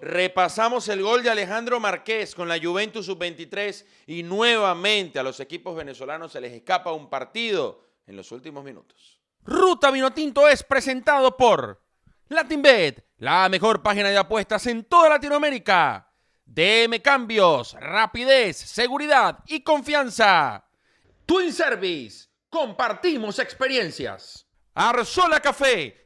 Repasamos el gol de Alejandro Marqués con la Juventus Sub-23 y nuevamente a los equipos venezolanos se les escapa un partido en los últimos minutos. Ruta Vinotinto es presentado por LatinBet, la mejor página de apuestas en toda Latinoamérica. DM Cambios, rapidez, seguridad y confianza. Twin Service, compartimos experiencias. Arzola Café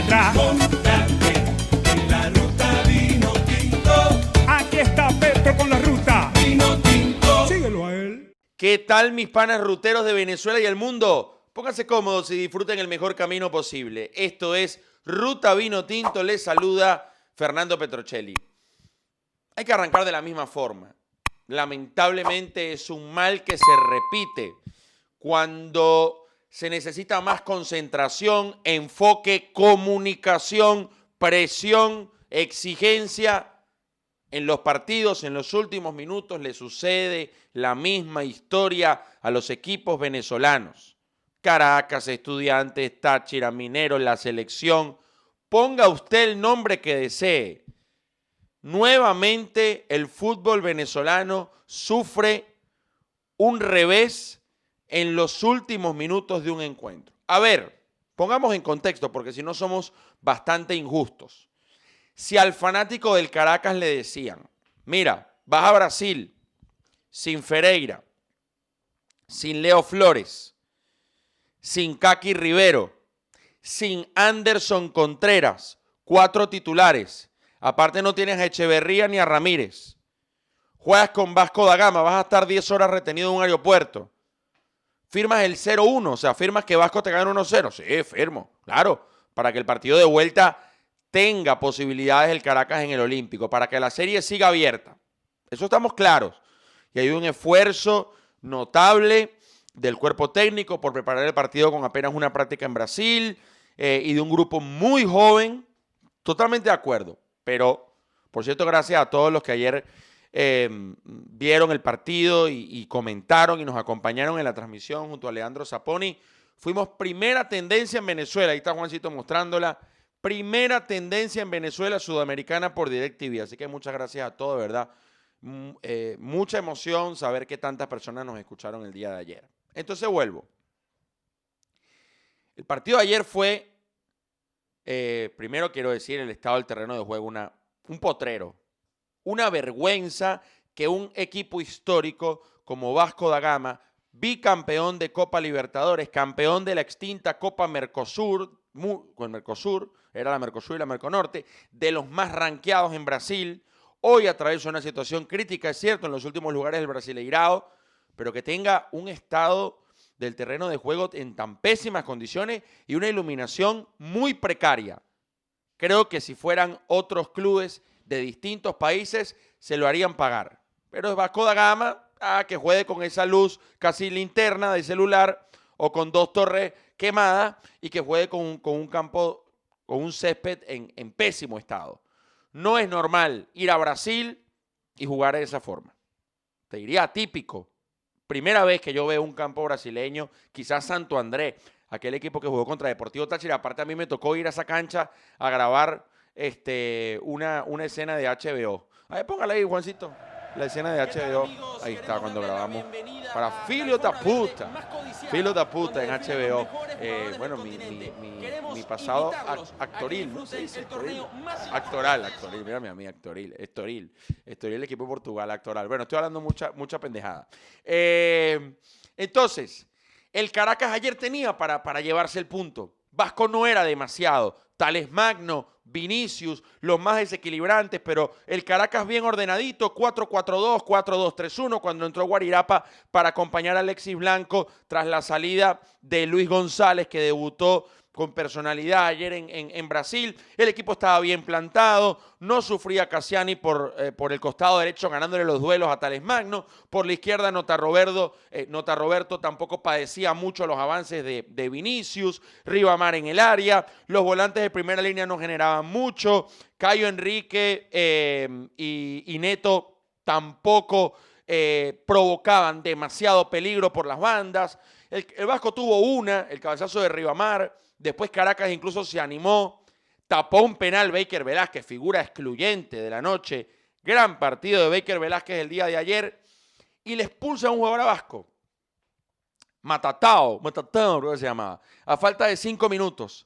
En la ruta vino tinto. Aquí está Petro con la ruta. Vino tinto. Síguelo a él. ¿Qué tal mis panas ruteros de Venezuela y el mundo? Pónganse cómodos y disfruten el mejor camino posible. Esto es Ruta Vino Tinto. Les saluda Fernando Petrocelli. Hay que arrancar de la misma forma. Lamentablemente es un mal que se repite cuando se necesita más concentración, enfoque, comunicación, presión, exigencia. En los partidos, en los últimos minutos, le sucede la misma historia a los equipos venezolanos. Caracas, Estudiantes, Táchira, Minero, la selección. Ponga usted el nombre que desee. Nuevamente el fútbol venezolano sufre un revés en los últimos minutos de un encuentro. A ver, pongamos en contexto, porque si no somos bastante injustos. Si al fanático del Caracas le decían, mira, vas a Brasil sin Ferreira, sin Leo Flores, sin Kaki Rivero, sin Anderson Contreras, cuatro titulares. Aparte no tienes a Echeverría ni a Ramírez. Juegas con Vasco da Gama, vas a estar 10 horas retenido en un aeropuerto firmas el 0-1, o sea, firmas que Vasco te gane 1-0. Sí, firmo, claro, para que el partido de vuelta tenga posibilidades el Caracas en el Olímpico, para que la serie siga abierta. Eso estamos claros. Y hay un esfuerzo notable del cuerpo técnico por preparar el partido con apenas una práctica en Brasil eh, y de un grupo muy joven. Totalmente de acuerdo. Pero, por cierto, gracias a todos los que ayer Em, vieron el partido y, comentaron y nos acompañaron en la transmisión junto a Leandro Zaponi. Fuimos primera tendencia en Venezuela, ahí está Juancito mostrándola. Primera tendencia en Venezuela sudamericana por DirecTV. Así que muchas gracias a todos, verdad. Mm, eh, mucha emoción saber que tantas personas nos escucharon el día de ayer. Entonces vuelvo. El partido de ayer fue, eh, primero quiero decir, el estado del terreno de juego, una, un potrero una vergüenza que un equipo histórico como Vasco da Gama, bicampeón de Copa Libertadores, campeón de la extinta Copa Mercosur, con Mercosur, era la Mercosur y la Merconorte, de los más ranqueados en Brasil, hoy atraviesa una situación crítica, es cierto, en los últimos lugares del Brasileirao, pero que tenga un estado del terreno de juego en tan pésimas condiciones y una iluminación muy precaria. Creo que si fueran otros clubes de distintos países se lo harían pagar. Pero es Vasco da Gama, ah, que juegue con esa luz casi linterna de celular o con dos torres quemadas y que juegue con, un campo, con un césped en, en pésimo estado. No es normal ir a Brasil y jugar de esa forma. Te diría atípico. Primera vez que yo veo un campo brasileño, quizás Santo Andrés, aquel equipo que jugó contra Deportivo Táchira. Aparte a mí me tocó ir a esa cancha a grabar este, una, una escena de HBO. A ver, póngala ahí, Juancito. La escena de HBO. Ahí está cuando grabamos. Para Filio da Puta. Filio da Puta en HBO. Eh, bueno, mi, mi, mi, pasado actoril. ¿no? Actoral, actoril. Mira a mí, actoril. Estoril. Estoril, el equipo de Portugal, actoral. Bueno, estoy hablando mucha, mucha pendejada. Eh, entonces, el Caracas ayer tenía para, para llevarse el punto. Vasco no era demasiado. Tales Magno, Vinicius, los más desequilibrantes, pero el Caracas bien ordenadito, 4-4-2, 4-2-3-1, cuando entró Guarirapa para acompañar a Alexis Blanco tras la salida de Luis González, que debutó con personalidad ayer en, en- Brasil. El equipo estaba bien plantado, no sufría Cassiani por, eh, por el costado derecho ganándole los duelos a Tales Magno. Por la izquierda Nota Roberto, eh, Roberto tampoco padecía mucho los avances de, de Vinicius, Ribamar en el área, los volantes de primera línea no generaban mucho, Cayo Enrique eh, y, y Neto tampoco eh, provocaban demasiado peligro por las bandas. El, el Vasco tuvo una, el cabezazo de Ribamar, después Caracas incluso se animó, tapó un penal Baker Velázquez, figura excluyente de la noche, gran partido de Baker Velázquez el día de ayer, y le expulsa a un jugador a Vasco. Matatao, Matatao, creo que se llamaba, a falta de cinco minutos.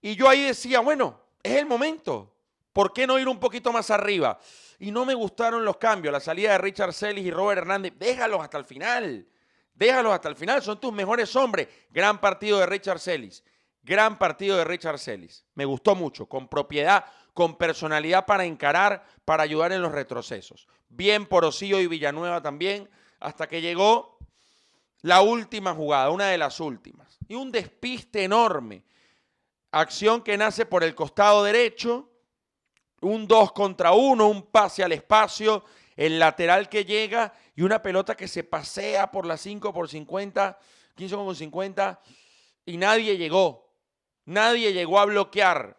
Y yo ahí decía, bueno, es el momento. ¿Por qué no ir un poquito más arriba? Y no me gustaron los cambios, la salida de Richard Celis y Robert Hernández. Déjalos hasta el final. Déjalos hasta el final, son tus mejores hombres. Gran partido de Richard Celis. Gran partido de Richard Celis. Me gustó mucho, con propiedad, con personalidad para encarar, para ayudar en los retrocesos. Bien por Osillo y Villanueva también, hasta que llegó la última jugada, una de las últimas. Y un despiste enorme. Acción que nace por el costado derecho, un 2 contra 1, un pase al espacio, el lateral que llega y una pelota que se pasea por las 5 por 50, 15 con 50 y nadie llegó. Nadie llegó a bloquear.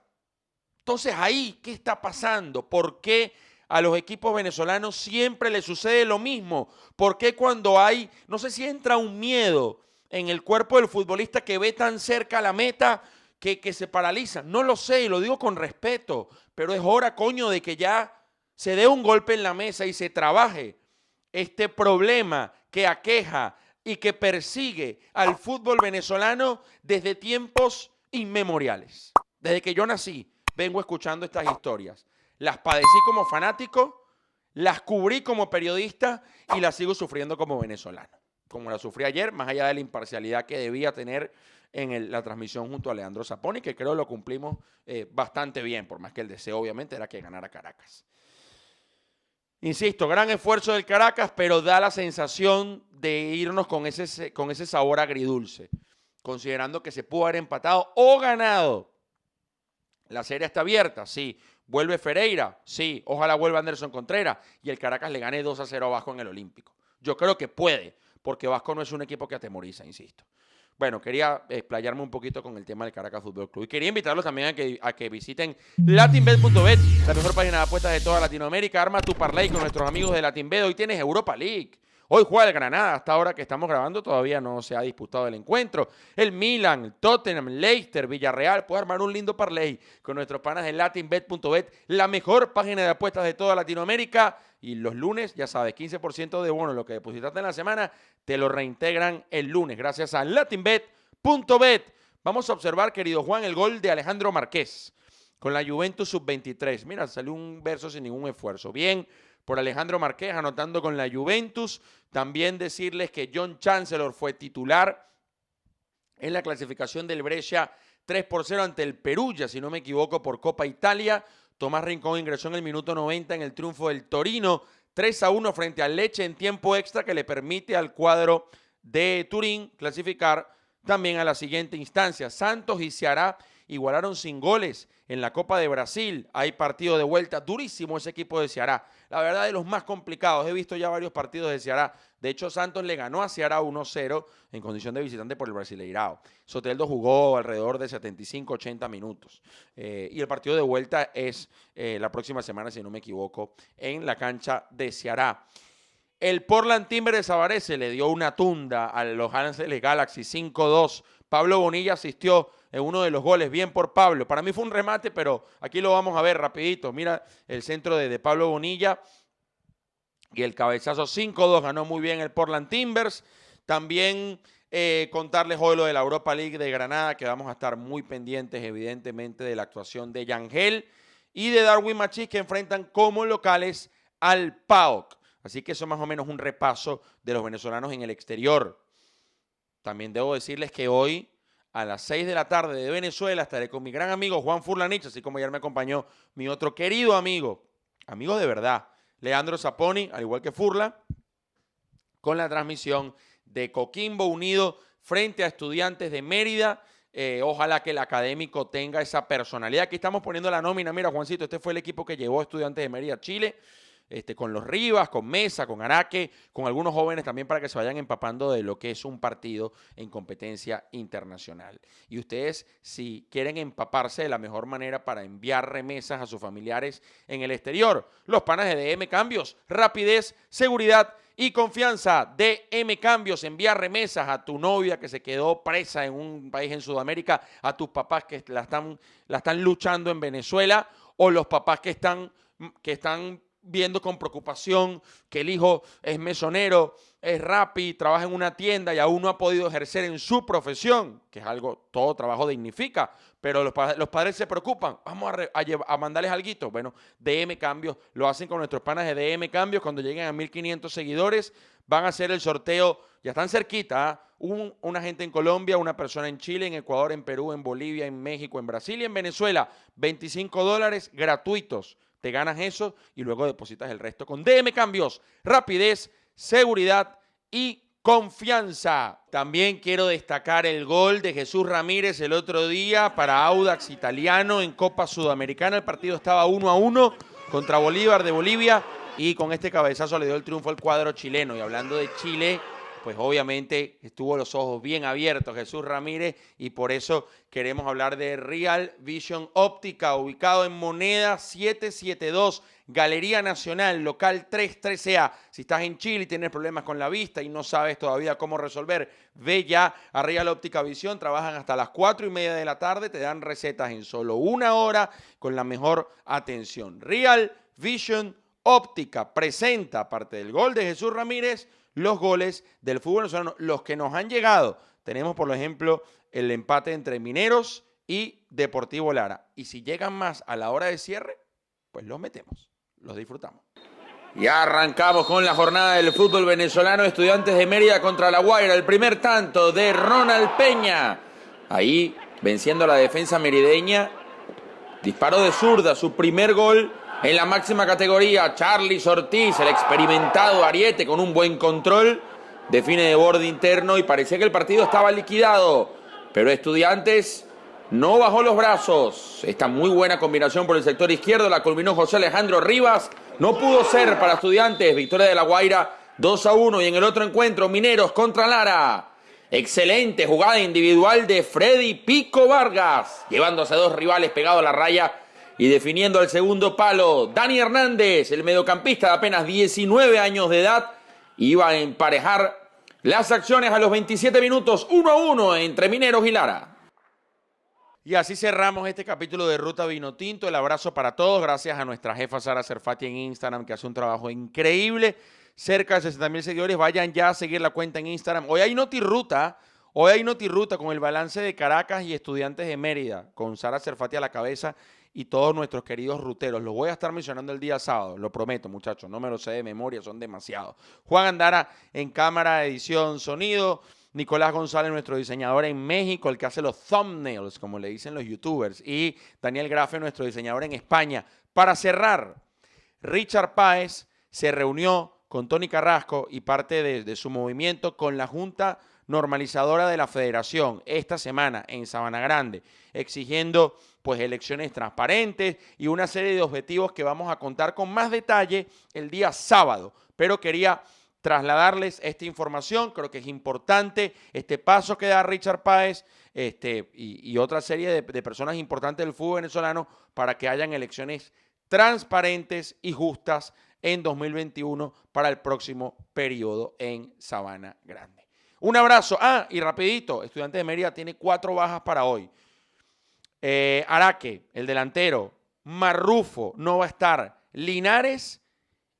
Entonces ahí, ¿qué está pasando? ¿Por qué a los equipos venezolanos siempre les sucede lo mismo? ¿Por qué cuando hay, no sé si entra un miedo en el cuerpo del futbolista que ve tan cerca la meta que, se paraliza? No lo sé y lo digo con respeto, pero es hora, coño, de que ya se dé un golpe en la mesa y se trabaje este problema que aqueja y que persigue al fútbol venezolano desde tiempos inmemoriales. Desde que yo nací, vengo escuchando estas historias. Las padecí como fanático, las cubrí como periodista y las sigo sufriendo como venezolano. Como la sufrí ayer, más allá de la imparcialidad que debía tener en la transmisión junto a Leandro Zaponi, que creo lo cumplimos eh, bastante bien, por más que el deseo obviamente era que ganara Caracas. Insisto, gran esfuerzo del Caracas, pero da la sensación de irnos con ese, se- con ese sabor agridulce, considerando que se pudo haber empatado o ganado. La serie está abierta, sí. Vuelve Ferreira, sí. Ojalá vuelva Anderson Contreras y el Caracas le gane 2 a 0 a Vasco en el Olímpico. Yo creo que puede, porque Vasco no es un equipo que atemoriza, insisto. Bueno, quería explayarme un poquito con el tema del Caracas Fútbol Club. Y quería invitarlos también a que, a que visiten latinbet.bet, la mejor página de apuestas de toda Latinoamérica. Arma tu parlay con nuestros amigos de Latinbet. Hoy tienes Europa League. Hoy juega el Granada. Hasta ahora que estamos grabando todavía no se ha disputado el encuentro. El Milan, el Tottenham, Leicester, Villarreal. Puedes armar un lindo parlay con nuestros panas de latinbet.bet, la mejor página de apuestas de toda Latinoamérica. Y los lunes, ya sabes, 15% de bono, lo que depositaste en la semana, te lo reintegran el lunes gracias a latinbet.bet. Vamos a observar, querido Juan, el gol de Alejandro Márquez con la Juventus sub-23. Mira, salió un verso sin ningún esfuerzo. Bien por Alejandro Márquez anotando con la Juventus. También decirles que John Chancellor fue titular en la clasificación del Brescia 3 por 0 ante el Perugia, si no me equivoco, por Copa Italia. Tomás Rincón ingresó en el minuto 90 en el triunfo del Torino 3 a 1 frente al Leche en tiempo extra que le permite al cuadro de Turín clasificar también a la siguiente instancia. Santos y Ceará igualaron sin goles en la Copa de Brasil. Hay partido de vuelta durísimo ese equipo de Ceará. La verdad de los más complicados. He visto ya varios partidos de Ceará. De hecho, Santos le ganó a Ceará 1-0 en condición de visitante por el Brasileirao. Soteldo jugó alrededor de 75-80 minutos. Eh, y el partido de vuelta es eh, la próxima semana, si no me equivoco, en la cancha de Ceará. El Portland Timber de le dio una tunda a los Ángeles Galaxy 5-2. Pablo Bonilla asistió en uno de los goles. Bien por Pablo. Para mí fue un remate, pero aquí lo vamos a ver rapidito. Mira el centro de, Pablo Bonilla. Y el cabezazo 5-2 ganó muy bien el Portland Timbers. También eh, contarles hoy lo de la Europa League de Granada, que vamos a estar muy pendientes, evidentemente, de la actuación de Yangel y de Darwin Machís, que enfrentan como locales al PAOK. Así que eso más o menos un repaso de los venezolanos en el exterior. También debo decirles que hoy a las 6 de la tarde de Venezuela estaré con mi gran amigo Juan Furlanich, así como ayer me acompañó mi otro querido amigo, amigo de verdad, Leandro Zaponi, al igual que Furla, con la transmisión de Coquimbo Unido frente a Estudiantes de Mérida Eh, ojalá que el académico tenga esa personalidad. Aquí estamos poniendo la nómina. Mira, Juancito, este fue el equipo que llevó Estudiantes de Mérida a Chile. Este, con los Rivas, con Mesa, con Araque, con algunos jóvenes también para que se vayan empapando de lo que es un partido en competencia internacional. Y ustedes, si quieren empaparse de la mejor manera para enviar remesas a sus familiares en el exterior, los panas de DM Cambios, rapidez, seguridad y confianza. DM Cambios, enviar remesas a tu novia que se quedó presa en un país en Sudamérica, a tus papás que la están, la están luchando en Venezuela o los papás que están, que están viendo con preocupación que el hijo es mesonero, es rapi, trabaja en una tienda y aún no ha podido ejercer en su profesión, que es algo, todo trabajo dignifica, pero los, pa- los padres se preocupan, vamos a, re- a mandarles algo. Bueno, DM Cambios, lo hacen con nuestros panas de DM Cambios, cuando lleguen a 1500 seguidores, van a hacer el sorteo, ya están cerquita, ¿ah? Un- una gente en Colombia, una persona en Chile, en Ecuador, en Perú, en Bolivia, en México, en Brasil y en Venezuela, 25 dólares gratuitos. Te ganas eso y luego depositas el resto con DM Cambios. Rapidez, seguridad y confianza. También quiero destacar el gol de Jesús Ramírez el otro día para Audax Italiano en Copa Sudamericana. El partido estaba 1 a 1 contra Bolívar de Bolivia y con este cabezazo le dio el triunfo al cuadro chileno. Y hablando de Chile, pues obviamente estuvo los ojos bien abiertos Jesús Ramírez y por eso queremos hablar de Real Vision Óptica, ubicado en Moneda 772, Galería Nacional, local 313A. Si estás en Chile y tienes problemas con la vista y no sabes todavía cómo resolver, ve ya a Real Óptica Visión, trabajan hasta las 4 y media de la tarde, te dan recetas en solo una hora con la mejor atención. Real Vision Óptica presenta, aparte del gol de Jesús Ramírez, los goles del fútbol venezolano, los que nos han llegado. Tenemos, por ejemplo, el empate entre Mineros y Deportivo Lara. Y si llegan más a la hora de cierre, pues los metemos, los disfrutamos. Ya arrancamos con la jornada del fútbol venezolano. Estudiantes de Mérida contra La Guaira. El primer tanto de Ronald Peña. Ahí venciendo a la defensa merideña. Disparo de zurda, su primer gol en la máxima categoría. Charlie Ortiz, el experimentado Ariete con un buen control. Define de borde interno y parecía que el partido estaba liquidado. Pero Estudiantes no bajó los brazos. Esta muy buena combinación por el sector izquierdo la culminó José Alejandro Rivas. No pudo ser para Estudiantes. Victoria de La Guaira 2 a 1. Y en el otro encuentro, Mineros contra Lara. Excelente jugada individual de Freddy Pico Vargas, llevándose a dos rivales pegados a la raya y definiendo el segundo palo. Dani Hernández, el mediocampista de apenas 19 años de edad, iba a emparejar las acciones a los 27 minutos, 1 a 1 entre Mineros y Lara. Y así cerramos este capítulo de Ruta Vino Tinto. El abrazo para todos. Gracias a nuestra jefa Sara Cerfati en Instagram, que hace un trabajo increíble. Cerca de 60 mil seguidores. Vayan ya a seguir la cuenta en Instagram. Hoy hay Notiruta. Hoy hay Notiruta con el balance de Caracas y estudiantes de Mérida, con Sara Cerfati a la cabeza y todos nuestros queridos ruteros. Los voy a estar mencionando el día sábado, lo prometo, muchachos. No me lo sé de memoria, son demasiados. Juan Andara en cámara, edición, sonido. Nicolás González, nuestro diseñador en México, el que hace los thumbnails, como le dicen los youtubers. Y Daniel Grafe, nuestro diseñador en España. Para cerrar, Richard Páez se reunió con Tony Carrasco y parte de, de su movimiento con la Junta Normalizadora de la Federación esta semana en Sabana Grande, exigiendo pues elecciones transparentes y una serie de objetivos que vamos a contar con más detalle el día sábado. Pero quería trasladarles esta información. Creo que es importante este paso que da Richard Páez este, y, otra serie de, de personas importantes del fútbol venezolano para que hayan elecciones transparentes y justas en 2021 para el próximo periodo en Sabana Grande. Un abrazo. Ah, y rapidito, Estudiantes de Mérida tiene cuatro bajas para hoy. Eh, Araque, el delantero. Marrufo no va a estar. Linares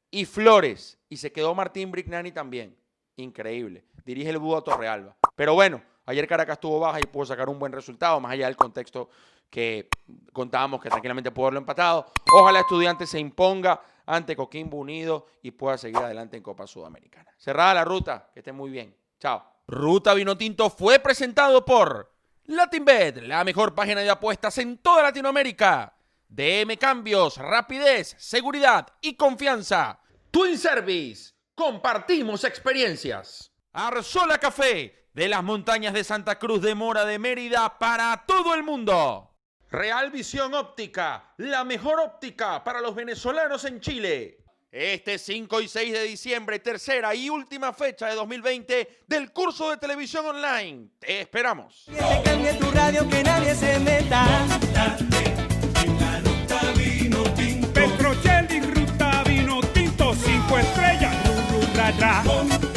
y Flores. Y se quedó Martín Brignani también. Increíble. Dirige el Búho Torrealba. Pero bueno, ayer Caracas tuvo baja y pudo sacar un buen resultado, más allá del contexto que contábamos que tranquilamente pudo haberlo empatado. Ojalá Estudiantes se imponga ante Coquimbo Unido y pueda seguir adelante en Copa Sudamericana. Cerrada la ruta. Que estén muy bien. Chao. Ruta Vino Tinto fue presentado por LatinBet, la mejor página de apuestas en toda Latinoamérica. DM Cambios, rapidez, seguridad y confianza. Twin Service, compartimos experiencias. Arzola Café, de las montañas de Santa Cruz de Mora de Mérida para todo el mundo. Real Visión Óptica, la mejor óptica para los venezolanos en Chile. Este 5 y 6 de diciembre, tercera y última fecha de 2020 del curso de televisión online. Te esperamos. Que cambie tu radio, que nadie se meta. Petrochel y Ruta Vino Tinto, 5 estrellas, ru, ru, ra, ra.